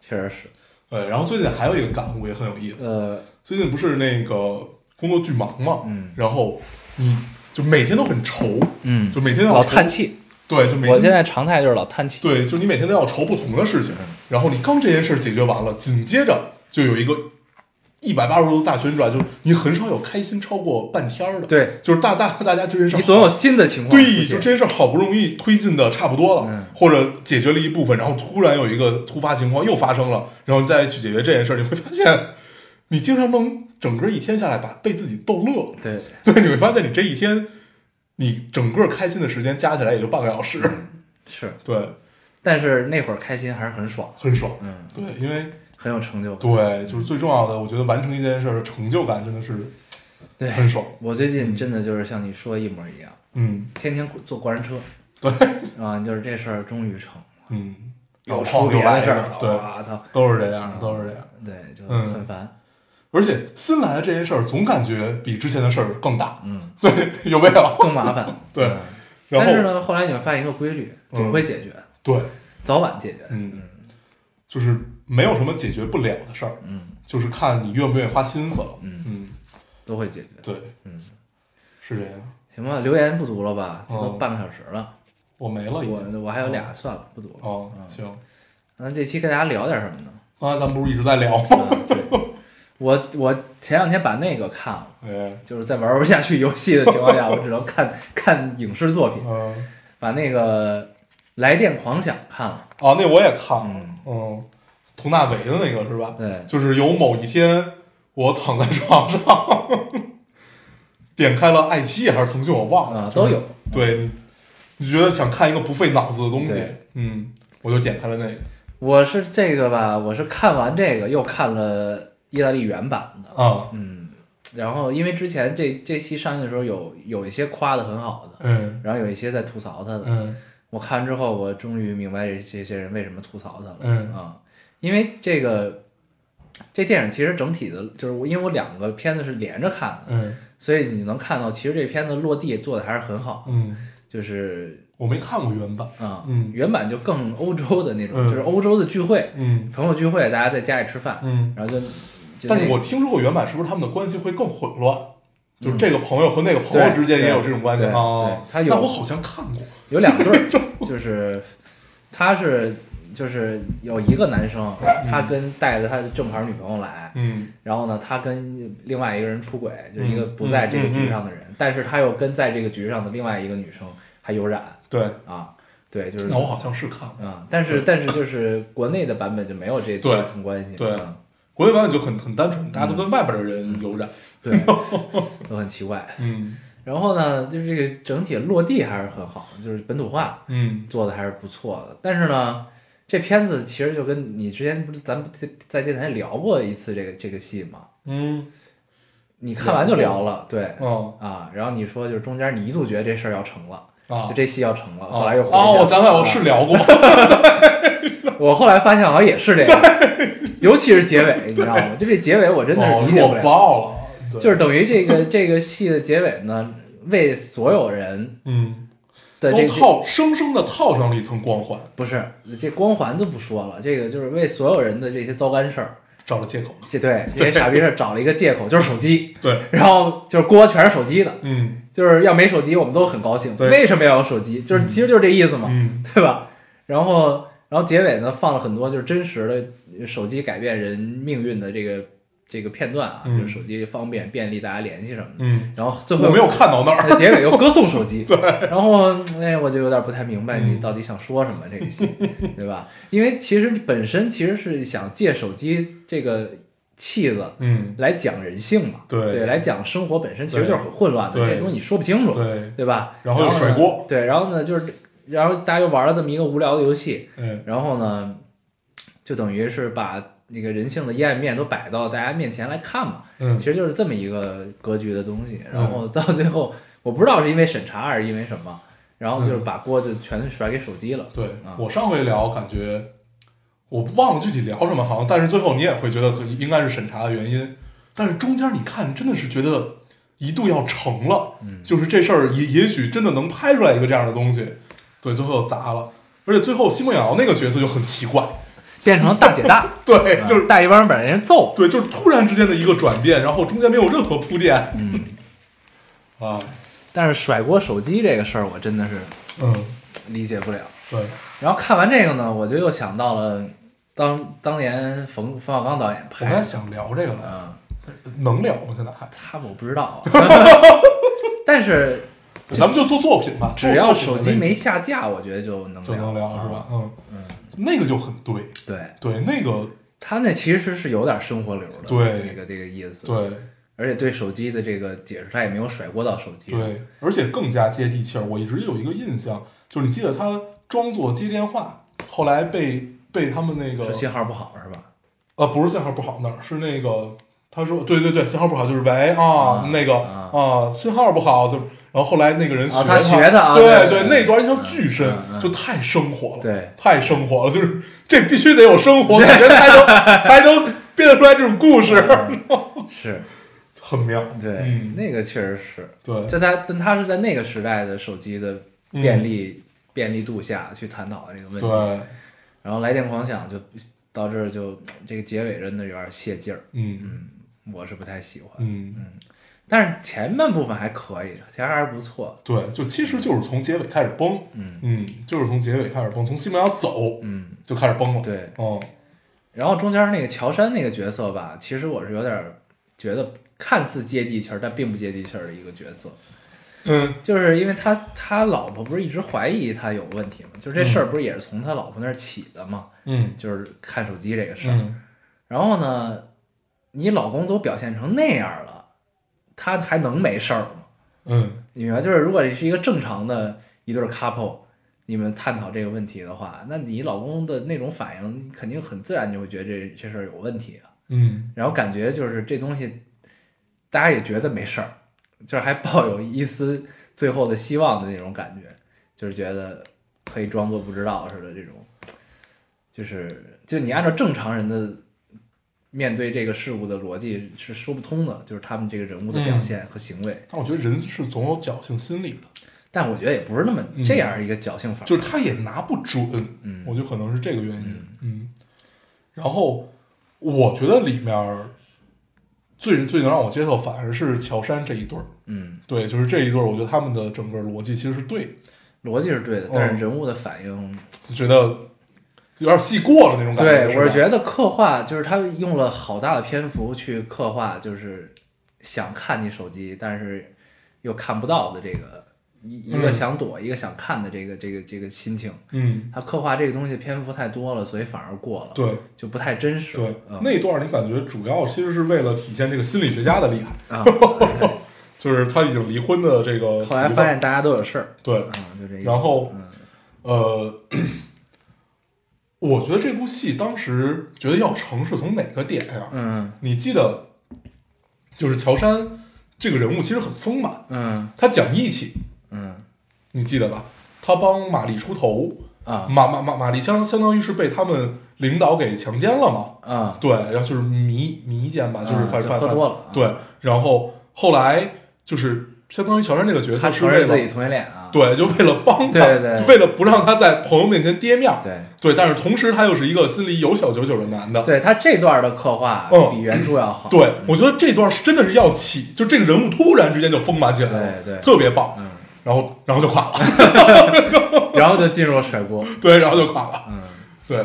确实是。对，然后最近还有一个感悟也很有意思，呃，最近不是那个工作巨忙嘛，嗯。然后你就每天都很愁，嗯，就每天要老叹气。对，就每天我现在常态就是老叹气。对，就你每天都要愁不同的事情，然后你刚这件事儿解决完了，紧接着就有一个一百八十度大旋转，就你很少有开心超过半天儿的，，对，就是大大大家这件事你总有新的情况对，就这件事儿好不容易推进的差不多了，嗯或者解决了一部分，然后突然有一个突发情况又发生了，然后你再去解决这件事儿，你会发现你经常能整个一天下来把被自己逗乐，对，对，你会发现你这一天你整个开心的时间加起来也就半个小时，是，对，但是那会儿开心还是很爽，很爽，嗯，对，因为。很有成就感。对，就是最重要的，我觉得完成一件事儿的成就感真的是对，很爽。我最近真的就是像你说的一模一样，嗯天天坐过山车，对，啊，就是这事儿终于成了，嗯，有创出别来的事儿对，我操，都是这样，都是这样。对，就嗯很烦，而且新来的这件事儿，总感觉比之前的事儿更大，嗯，对，有没有？更麻烦，对但是呢，后来你会发现一个规律，总会解决，对，早晚解决，嗯，就是没有什么解决不了的事儿，嗯就是看你愿不愿意花心思了。嗯，嗯，都会解决。对，嗯，是这样。行吧，留言不读了吧？这都哦半个小时了，我没了已经。我我还有俩，算了，不读了。哦，嗯行。那这期跟大家聊点什么呢？刚才咱们不是一直在聊吗？啊对，我我前两天把那个看了，哎，就是在玩不下去游戏的情况下，我只能看看影视作品，嗯，把那个《来电狂想》看了。哦，那我也看了嗯，嗯，佟大为的那个是吧？对，就是有某一天，我躺在床上，点开了爱奇艺还是腾讯，我忘了，啊都有。对，你你觉得想看一个不费脑子的东西，嗯，我就点开了那个。我是这个吧，我是看完这个又看了意大利原版的，啊，嗯，然后因为之前这这期上映的时候有有一些夸的很好的，嗯。然后有一些在吐槽他的，嗯。我看完之后，我终于明白这这些人为什么吐槽他了。嗯。啊，因为这个这电影其实整体的，就是我因为我两个片子是连着看的，嗯所以你能看到，其实这片子落地做的还是很好的。嗯，就是我没看过原版，啊，嗯原版就更欧洲的那种，嗯就是欧洲的聚会，嗯朋友聚会，大家在家里吃饭，嗯，然后就，就但是我听说过原版是不是他们的关系会更混乱？就是这个朋友和那个朋友之间也有这种关系对啊对？他有那我好像看过，有两对儿，就是他是就是有一个男生，他跟带着他的正牌女朋友来，嗯。然后呢，他跟另外一个人出轨，就是一个嗯不在这个嗯局上的人，但是他又跟在这个局上的另外一个女生还有染。对，啊，对，就是。那我好像是看过。啊，但是但是就是国内的版本就没有这对。这层关系，对。嗯。国内版本就很很单纯，大家都跟外边的人有染。对，都很奇怪。嗯。然后呢，就是这个整体落地还是很好，就是本土化嗯。做的还是不错的。但是呢，这片子其实就跟你之前不是咱们在在电台聊过一次这个这个戏吗？嗯你看完就聊了，对哦啊，然后你说就是中间你一度觉得这事儿要成了，啊就，这戏要成了，啊后来又回去哦，了我想想，我啊是聊过。我后来发现好像也是这个，尤其是结尾，你知道吗？就这结尾我真的是理解不了，爆了，就是等于这个这个戏的结尾呢，为所有人嗯，的这个套生生的套上了一层光环，不是这光环就不说了，这个就是为所有人的这些糟干事儿，找了借口。这对 这些傻逼事儿找了一个借口，就是手机，对，然后就是锅全是手机的，嗯。就是要没手机我们都很高兴，对。为什么要有手机？就是其实就是这意思嘛，嗯。对吧？然后，然后结尾呢放了很多就是真实的手机改变人命运的这个这个片段啊，嗯就是手机方便便利大家联系什么的。嗯，然后最后我没有看到那儿。结尾又歌颂手机，对。然后哎，我就有点不太明白你嗯到底想说什么这个戏，对吧？因为其实本身其实是想借手机这个气子嗯，来讲人性嘛，对对，来讲生活本身其实就是很混乱的，对这东西你说不清楚，对，对吧？然后又甩锅对，然后呢就是，然后大家又玩了这么一个无聊的游戏，嗯然后呢，就等于是把那个人性的阴暗面都摆到大家面前来看嘛，嗯。其实就是这么一个格局的东西。然后到最后，我不知道是因为审查还是因为什么，然后就是嗯。把锅就全甩给手机了。对啊。我上回聊感觉我忘了具体聊什么，好像但是最后你也会觉得可应该是审查的原因，但是中间你看真的是觉得一度要成了，嗯。就是这事儿也也许真的能拍出来一个这样的东西，对，最后又砸了，而且最后奚梦瑶那个角色就很奇怪，变成了大姐大，对，啊就是带一帮人把人家揍。对，就是突然之间的一个转变，然后中间没有任何铺垫嗯，啊，但是甩锅手机这个事儿，我真的是嗯，理解不了。对，然后看完这个呢，我就又想到了当当年冯冯小刚导演我拍的，刚才想聊这个呢，嗯，能聊吗？现在还，他我不知道啊，但是咱们就做作品吧，只要手机没下架，我觉得就能就能聊是吧啊？嗯，嗯，那个就很对，对对，那个他那其实是有点生活流的，对这个这个意思。，对而且对手机的这个解释，他也没有甩锅到手机。，对，而且更加接地气儿。我一直有一个印象，就是你记得他装作接电话，后来被被他们那个信号不好是吧？呃不是信号不好那儿，是那个他说对对对信号不好，就是喂啊、啊那个啊啊信号不好，就然后后来那个人学啊他学的啊对对对那段印象巨深，就太生活了，对，太生活了，就是这必须得有生活，感觉才能 才能编得出来这种故事，嗯 是，很妙。对，嗯。那个确实是。对，就他，但他是在那个时代的手机的便利、便利度下去探讨的这个问题。对，然后来电狂想就到这儿就这个结尾真的有点泄劲儿，嗯。嗯，我是不太喜欢。嗯，但是前半部分还可以，其实还是不错。对，就其实就是从结尾开始崩，嗯嗯，就是从结尾开始崩，从西门要走嗯，就开始崩了。，对。哦，然后中间那个乔杉那个角色吧，其实我是有点觉得看似接地气儿，但并不接地气儿的一个角色。嗯就是因为他他老婆不是一直怀疑他有问题吗？就是这事儿不是也是从他老婆那儿起的吗？嗯就是看手机这个事儿。嗯，然后呢，你老公都表现成那样了，他还能没事儿吗？嗯你明白？就是如果是一个正常的一对 couple，你们探讨这个问题的话，那你老公的那种反应，你肯定很自然就会觉得这这事儿有问题啊。嗯然后感觉就是这东西，大家也觉得没事儿，就是还抱有一丝最后的希望的那种感觉，就是觉得可以装作不知道似的这种，就是就你按照正常人的面对这个事物的逻辑是说不通的，就是他们这个人物的表现和行为。但我觉得人是总有侥幸心理的，但我觉得也不是那么嗯。这样一个侥幸法，就是他也拿不准，嗯。我觉得可能是这个原因。嗯，然后我觉得里面最最能让我接受，反而是乔杉这一对儿。嗯，对，就是这一对儿，我觉得他们的整个逻辑其实是对的，逻辑是对的，哦但是人物的反应就觉得有点戏过了那种感觉。对，我是觉得刻画就是他用了好大的篇幅去刻画，就是想看你手机，但是又看不到的这个一一个嗯想躲，一个想看的这个这个这个心情。嗯，他刻画这个东西篇幅太多了，所以反而过了，对。就不太真实。对，嗯、那段你感觉主要其实是为了体现这个心理学家的厉害，啊，对。就是他已经离婚的这个后来发现大家都有事儿，对，嗯，就这。然后嗯。呃，我觉得这部戏当时觉得要成是从哪个点呀、嗯。你记得，就是乔杉这个人物其实很丰满，嗯。他讲义气，嗯。你记得吧？他帮玛丽出头，啊。玛玛玛玛丽相相当于是被他们领导给强奸了嘛？啊，对，然后就是迷迷奸吧，就是啊反反就喝多了啊。对，然后后来就是相当于乔杉这个角色他是为了承认自己同性恋啊，对，就为了帮他，对为了不让他在朋友面前跌面儿，对对，但是同时他又是一个心里有小九九的男的，对，他这段的刻画嗯比原著要好。对，我觉得这段是真的是要起，就这个人物突然之间就丰满起来了，对对特别棒，嗯，然后然后就垮了，然后就进入了甩锅。对，然后就垮了，嗯对，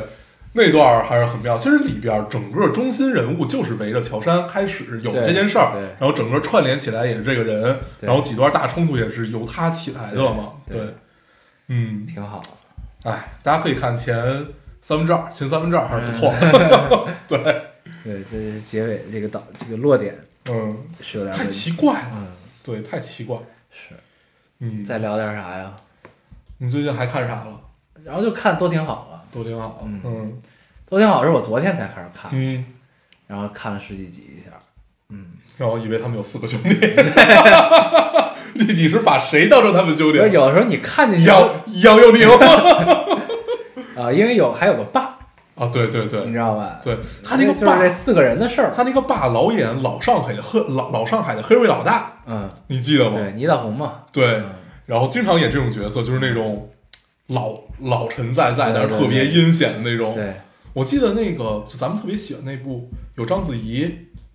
那段还是很妙。其实里边整个中心人物就是围着乔杉开始有这件事儿，然后整个串联起来也是这个人，然后几段大冲突也是由他起来的嘛，对嗯，挺好。哎，大家可以看前三分之二，前三分之二还是不错，嗯 对，对，这是结尾这个导这个落点嗯，是有点太。奇怪了，嗯，对，太奇怪。是。嗯，再聊点啥呀？你最近还看啥了？然后就看都挺好了，都挺好。嗯嗯都挺好是我昨天才开始看，嗯，然后看了十几集一下。嗯，然后以为他们有四个兄弟。你你是把谁当成他们兄弟有的时候你看进去杨杨佑宁。啊，因为有还有个爸，啊，对对对你知道吧？对，他那个就是爸这，四个人的事儿。他那个爸老演老上海的黑老老上海的黑社会老大，嗯，你记得吗？对，倪大红嘛。对嗯，然后经常演这种角色，就是那种老老陈在在，但是特别阴险的那种。对，我记得那个就咱们特别喜欢那部，有章子怡，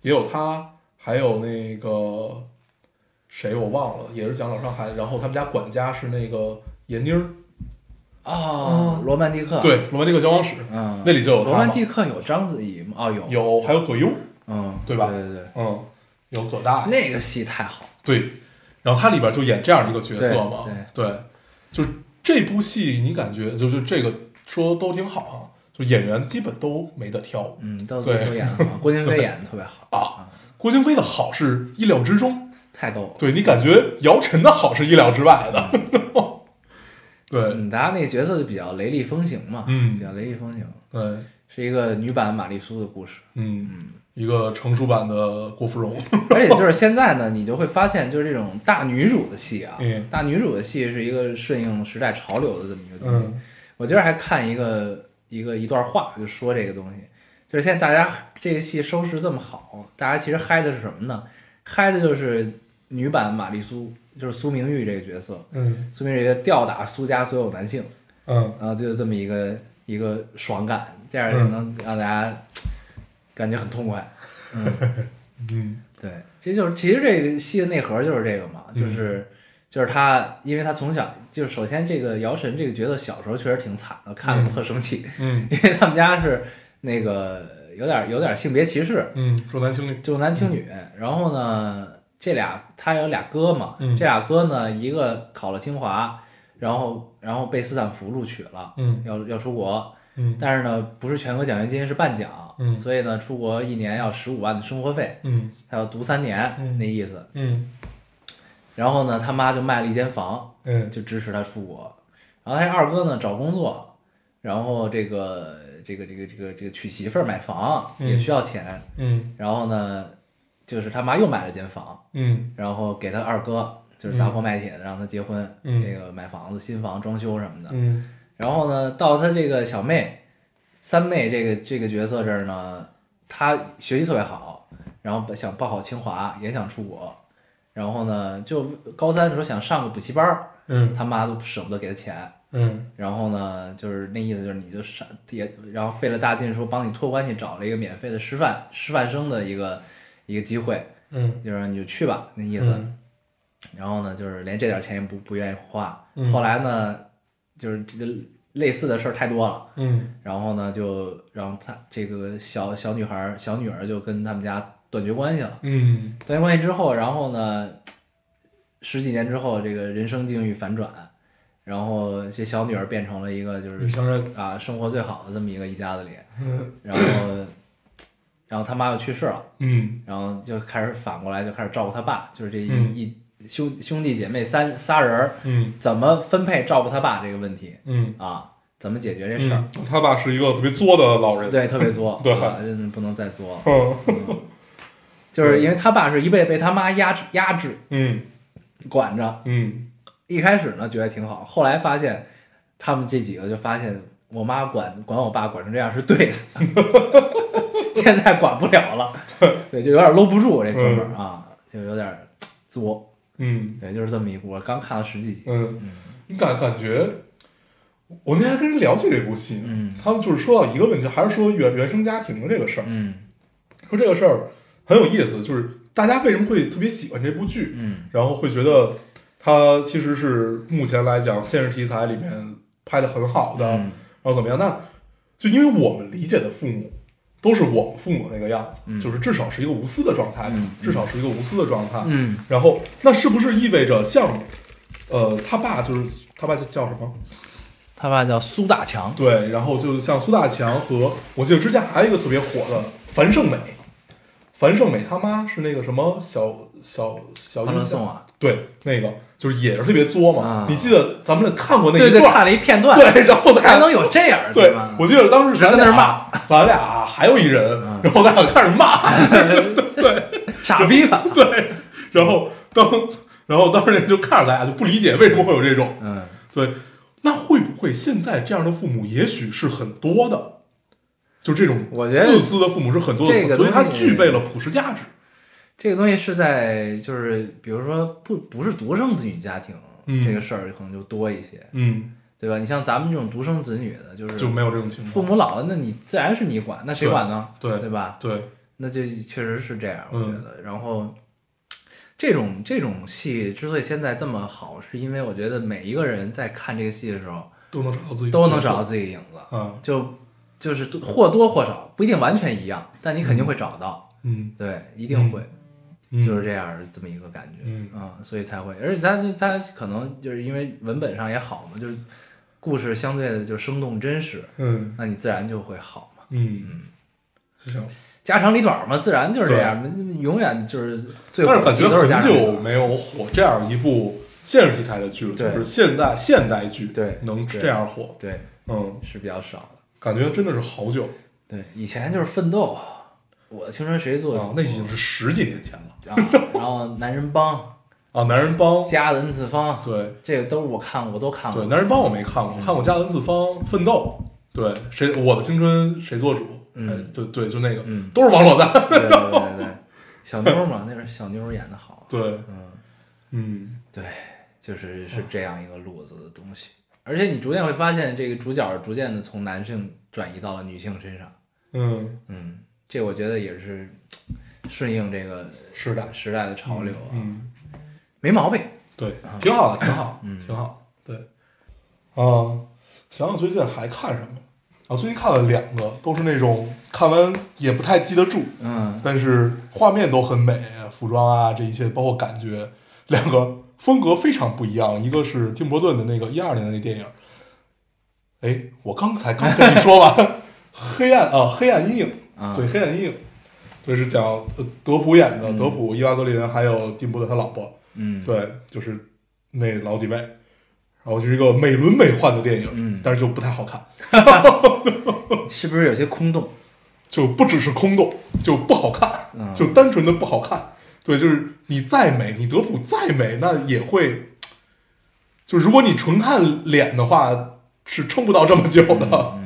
也有他，还有那个谁我忘了，也是讲老上海，然后他们家管家是那个闫妮儿，哦，罗曼蒂克。，对，罗曼蒂克交往史嗯，那里就有，罗曼蒂克有章子怡吗？哦，有。有还有葛优，嗯，对吧对对对，嗯，有葛大爷，那个戏太好。对，然后他里边就演这样一个角色嘛，对对，就是这部戏你感觉就是这个说都挺好啊，就演员基本都没得挑。嗯，到最后都演得好，郭京飞演的特别好。啊。郭京飞的好是意料之中，太逗了。对你感觉姚晨的好是意料之外的，对。嗯，大家那个角色就比较雷厉风行嘛，嗯。比较雷厉风行，对，是一个女版玛丽苏的故事。嗯。嗯，一个成熟版的郭芙蓉，而且就是现在呢，你就会发现，就是这种大女主的戏啊，嗯。大女主的戏是一个顺应时代潮流的这么一个东西。嗯。我今儿还看一个一个一段话，就说这个东西，就是现在大家这个戏收视这么好，大家其实嗨的是什么呢？嗨的就是女版玛丽苏，就是苏明玉这个角色，嗯。苏明玉吊打苏家所有男性，嗯。然后就是这么一个一个爽感，这样就能让大家感觉很痛快。嗯，嗯。对，这就是其实这个戏的内核就是这个嘛，嗯。就是、就是他，因为他从小就是首先这个姚晨这个角色小时候确实挺惨的，看着特生气，嗯。因为他们家是那个有点有点性别歧视，嗯，重男轻女，重男轻女。然后呢，这俩他有俩哥嘛，嗯。这俩哥呢，一个考了清华，然后然后被斯坦福录取了，嗯。要要出国，嗯。但是呢不是全额奖学金，是半奖，嗯。所以呢出国一年要十五万的生活费，嗯他要读三年、嗯那意思。嗯。然后呢，他妈就卖了一间房，嗯。就支持他出国。然后他二哥呢找工作，然后这个这个这个这个这个娶媳妇儿买房嗯也需要钱，嗯。然后呢，就是他妈又买了间房，嗯。然后给他二哥就是砸锅卖铁的让他结婚，嗯。这个买房子、新房、装修什么的。嗯然后呢，到他这个小妹三妹这个这个角色这儿呢，她学习特别好，然后想报考清华，也想出国。然后呢，就高三的时候想上个补习班儿，嗯他妈都舍不得给他钱。嗯然后呢，就是那意思就是你就上也，然后费了大劲说帮你托关系找了一个免费的师范师范生的一个一个机会，嗯就是你就去吧那意思。嗯然后呢，就是连这点钱也不不愿意花。嗯后来呢，就是这个类似的事儿太多了，嗯。然后呢，就让他这个小小女孩儿小女儿就跟他们家断绝关系了。嗯。断绝关系之后，然后呢，十几年之后，这个人生境遇反转，然后这小女儿变成了一个就是女强人，啊生活最好的这么一个一家子里，嗯。然后然后他妈又去世了，嗯。然后就开始反过来就开始照顾他爸，就是这一、嗯一兄兄弟姐妹三仨人儿嗯。怎么分配照顾他爸这个问题？嗯。啊，怎么解决这事儿？嗯，他爸是一个特别作的老人，对，特别作，对。啊，不能再作了。嗯。就是因为他爸是一辈被他妈压制压制嗯。管着，嗯。一开始呢觉得挺好，后来发现他们这几个就发现我妈管管我爸管成这样是对的，现在管不了了，对，就有点搂不住这哥们儿啊，就有点作，嗯。也，就是这么一部，我刚看了十几集，嗯，你感感觉，我那天还跟人聊起这部戏呢，嗯。他们就是说到一个问题，还是说原原生家庭的这个事儿，嗯。说这个事儿很有意思，就是大家为什么会特别喜欢这部剧，嗯。然后会觉得它其实是目前来讲现实题材里面拍的很好的，嗯。然后怎么样？那就因为我们理解的父母都是我们父母那个样子，嗯。就是至少是一个无私的状态，嗯至少是一个无私的状态。嗯。然后那是不是意味着像，呃，他爸就是他爸叫叫什么？他爸叫苏大强，对，然后就像苏大强和我记得之前还有一个特别火的樊胜美，樊胜美他妈是那个什么小小小欢乐音响颂啊，对，那个就是也是特别作嘛。啊你记得咱们看过那对对，一段？看了一片段，对，然后咱还能有这样的对吗？，我记得当时在那儿俩，咱俩还有一人，嗯然后咱俩开始骂，对傻逼吧？对，然后当然后当时人就看着咱俩就不理解为什么会有这种，嗯，对，那会不会现在这样的父母也许是很多的？就这种我觉得自私的父母是很多的，这个所以他东西具备了普世价值。这个东西是在就是比如说不不是独生子女家庭、嗯这个事儿可能就多一些，嗯，对吧？你像咱们这种独生子女的，就是就没有这种情况。父母老了，那你自然是你管，那谁管呢？对对吧？对，那就确实是这样，我觉嗯得。然后这种这种戏之所以现在这么好，是因为我觉得每一个人在看这个戏的时候都能找到自己都能找到自己的影子，嗯就就是或多或少不一定完全一样，但你肯定会找到，嗯，对，一定会。嗯就是这样儿这么一个感觉，嗯啊，所以才会，而且它它可能就是因为文本上也好嘛，就是故事相对的就生动真实，嗯那你自然就会好嘛。嗯行。家长里短嘛，自然就是这样，永远就是最但是感觉火的都是家很。久没有火这样一部现实题材的剧了，就是现代现代剧，对对能这样火，对，嗯，是比较少的。感觉真的是好久对，以前就是奋斗，我的青春谁做主，那已经是十几年前了啊，然后男人帮、啊。男人帮，家的 N 次方，对这个都是我看过，我都看过。对，男人帮我没看过，看过《家的四方》《奋斗》，对，谁我的青春谁做主？嗯哎，就对，就那个，嗯都是王珞丹，对对对对对，小妞儿嘛，那是小妞儿演的好。对，嗯，嗯对，就是是这样一个路子的东西。而且你逐渐会发现，这个主角逐渐的从男性转移到了女性身上。嗯，嗯，这我觉得也是顺应这个时代时代的潮流啊，嗯，没毛病。对，挺好的，挺好，嗯挺好，对。啊，想想最近还看什么？啊，最近看了两个，都是那种看完也不太记得住，嗯但是画面都很美，服装啊这一切，包括感觉，两个风格非常不一样。一个是丁伯顿的那个一二年的那电影，哎，我刚才刚跟你说完，黑暗啊，黑暗阴影，啊，对，黑暗阴影，这是讲呃德普演的，嗯德普、伊娃格林还有丁伯的他老婆，嗯，对，就是那老几位，然后就是一个美轮美奂的电影，嗯但是就不太好看，是不是有些空洞？就不只是空洞，就不好看，嗯就单纯的不好看。对，就是你再美，你德普再美，那也会，就如果你纯看脸的话，是撑不到这么久的。嗯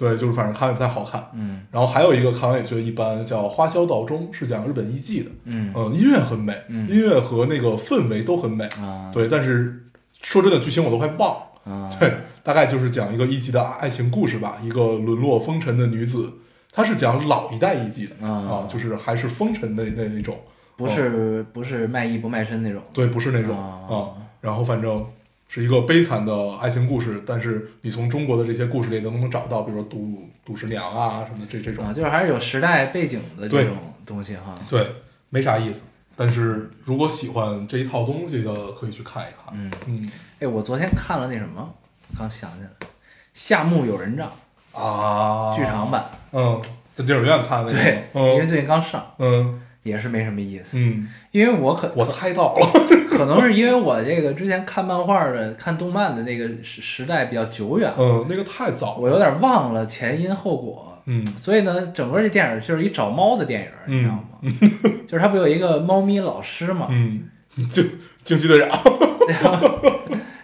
对，就是反正看也不太好看。嗯然后还有一个看完也觉得一般，叫《花销道中》，是讲日本艺妓的。嗯嗯，音乐很美，嗯音乐和那个氛围都很美。啊，对，但是说真的，剧情我都快忘了。啊，对，大概就是讲一个艺妓的爱情故事吧，一个沦落风尘的女子，她是讲老一代艺妓的啊啊，就是还是风尘的那那种，不是不是卖艺不卖身那种。对，不是那种啊啊。然后反正是一个悲惨的爱情故事，但是你从中国的这些故事里都能找到，比如说杜杜十娘啊什么的这这种。啊，，就是还是有时代背景的这种东西哈。对，没啥意思。但是如果喜欢这一套东西的，可以去看一看。嗯，嗯。哎，我昨天看了那什么，刚想起来，《夏目友人帐啊，》剧场，版，嗯，在电影院看的，对，因为嗯。最近刚上，嗯也是没什么意思。嗯，因为我可我猜到了，可能是因为我这个之前看漫画的、看动漫的那个时时代比较久远，嗯，那个太早了，我有点忘了前因后果。嗯。所以呢，整个这电影就是一找猫的电影，嗯。你知道吗？就是他不有一个猫咪老师嘛，嗯，就惊奇队长，然后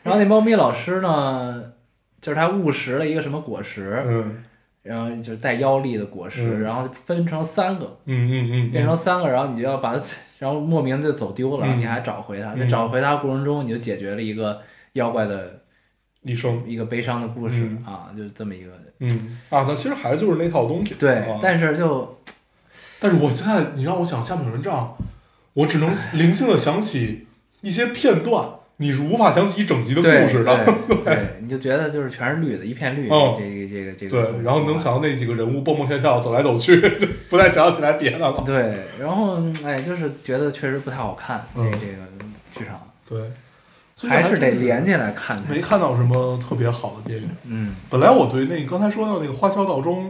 然后那猫咪老师呢，就是他误食了一个什么果实，嗯然后就是带妖力的果实，嗯。然后分成三个，嗯嗯嗯，变成三个，然后你就要把它，然后莫名就走丢了，然后你还找回它，嗯。在找回它过程中，你就解决了一个妖怪的一生，一个悲伤的故事、嗯。啊，就是这么一个。嗯。啊，那其实还是就是那套东西，对，啊。但是就 但是我现在你让我想《下面有人帐》，我只能灵性的想起一些片段，你是无法想起一整集的故事的。对对，你就觉得就是全是绿的，一片绿这个这个这个对，然后能想到那几个人物蹦蹦跳跳走来走去，就不太想起来别的了。对，然后哎，就是觉得确实不太好看，嗯这这个剧场对，还是得连连起来看。没看到什么特别好的电影。嗯本来我对那个刚才说到那个《花桥道中》，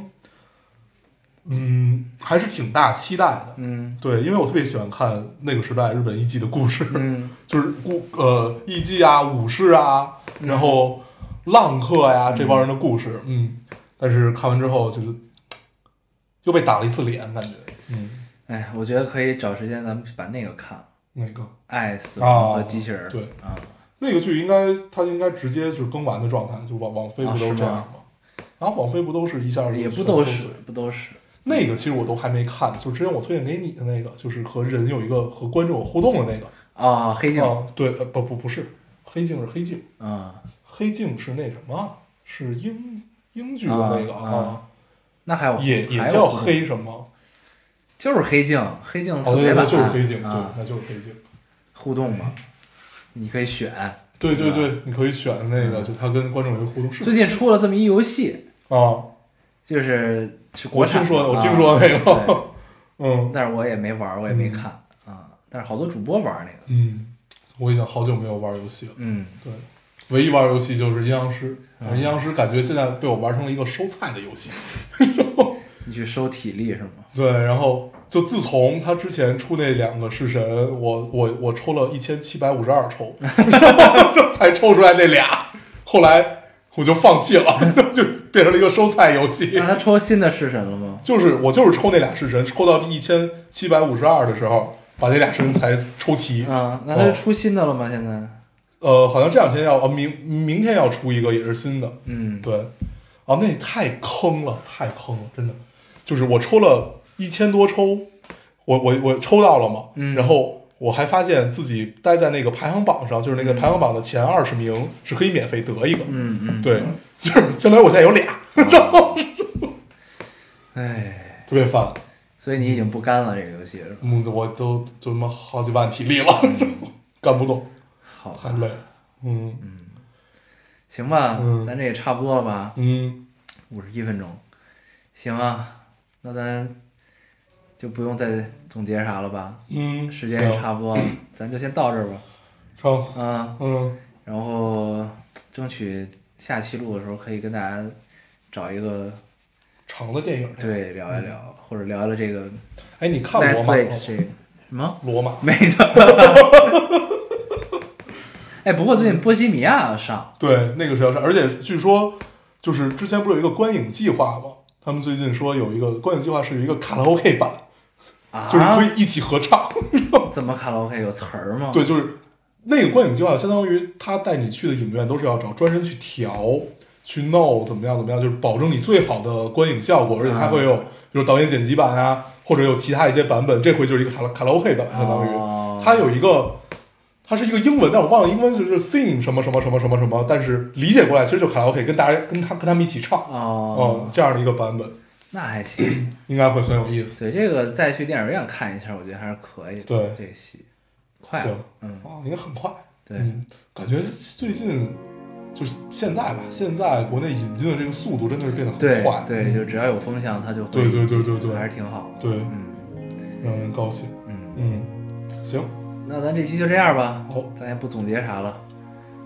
嗯，还是挺大期待的。嗯。对，因为我特别喜欢看那个时代日本艺伎的故事，嗯。就是故呃艺伎啊、武士啊，然后浪客呀、这帮人的故事，嗯，但是看完之后就是又被打了一次脸，感觉，嗯，哎，我觉得可以找时间咱们把那个看。了，那个《爱死亡和机器人》对。啊，那个剧应该它应该直接就是更完的状态，就网网飞不都这样吗？然后网飞不都是一下也不都是不都是，那个其实我都还没看，就之前我推荐给你的那个，就是和人有一个和观众有互动的那个。啊，黑镜啊，对，呃，不不不是，黑镜是黑镜，啊，黑镜是那什么？是英英剧的那个啊啊那还有也也叫黑什么？就是黑镜，黑镜哦，对对，特别版就是黑镜，对啊，，那就是黑镜。互动嘛，你可以选。对对对，你可以选那个，嗯就他跟观众有一个互动视最近出了这么一游戏，啊。就是是我国产的，听说的，我啊听说那对个，嗯但是我也没玩，我也没嗯看啊。但是好多主播玩那个，嗯，我已经好久没有玩游戏了。嗯，对，唯一玩游戏就是阴阳师，嗯阴阳师感觉现在被我玩成了一个收菜的游戏。你去收体力是吗？对，然后就自从他之前出那两个式神，我我我抽了一千七百五十二抽，才抽出来那俩，后来我就放弃了，就变成了一个收菜游戏那。他抽新的式神了吗？就是我就是抽那俩式神，抽到第一千七百五十二的时候，把那俩式神才抽齐。啊，那他是出新的了吗？现在？呃，好像这两天要呃明明天要出一个也是新的，嗯，对，啊，那太坑了，太坑了，真的，就是我抽了一千多抽，我我我抽到了嘛，嗯然后我还发现自己待在那个排行榜上，就是那个排行榜的前二十名是可以免费得一个，嗯嗯，对，就是 相当于我现在有俩，哎，特别烦，所以你已经不干了这个游戏是吧？嗯，我都就他妈好几万体力了，干不动，好吧，太累。了，嗯。行吧，嗯咱这也差不多了吧？嗯，五十一分钟，行啊，那咱就不用再总结啥了吧？嗯，时间也差不多了，咱就先到这儿吧。成，啊，嗯，然后争取下期录的时候可以跟大家找一个长的电影，，对聊一聊，或者聊一聊这个哎，你看罗马了 Netflix 吗？这个什么罗马，没的。哎，不过最近波西米亚要上，对，那个是要上，而且据说就是之前不是有一个观影计划吗？他们最近说有一个观影计划是有一个卡拉 OK 版，啊，就是可以一起合唱。怎么卡拉 OK 有词儿吗？对，就是那个观影计划，相当于他带你去的影院都是要找专人去调、去弄，怎么样怎么样，就是保证你最好的观影效果，而且它会有，比如导演剪辑版啊，或者有其他一些版本。这回就是一个卡拉卡拉 OK 版，相当于。哦，它有一个，它是一个英文，但我忘了英文就是 sing 什么什么什么什么什么，但是理解过来其实就卡拉 OK，跟大家跟他跟他们一起唱，哦嗯，，这样的一个版本那还行。应该会很有意思。对这个再去电影院看一下，我觉得还是可以的。对这个戏快行了，嗯，啊，应该很快。对，嗯，感觉最近就是现在吧，现在国内引进的这个速度真的是变得很对快，对，就只要有风向，它就会对对对对对还是挺好的。对，嗯让人高兴。嗯，嗯，行，那咱这期就这样吧，好，咱也不总结啥了，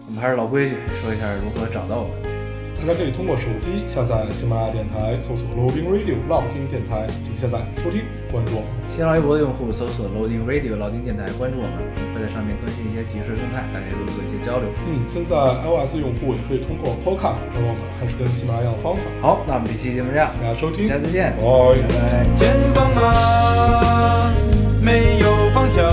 我们还是老规矩，说一下如何找到我们。大家可以通过手机下载喜马拉雅电台，搜索 Loading Radio 老丁电台进行下载收听，关注我们。新浪微博的用户搜索 Loading Radio 老丁电台，关注我们，我们会在上面更新一些即时动态，大家也会做一些交流。嗯，现在 iOS 用户也可以通过 Podcast 找到我们，还是跟喜马拉雅一样的方法。好，那我们这期节目这样，大家收听，下次见，拜。拜拜。前方啊，没有方向，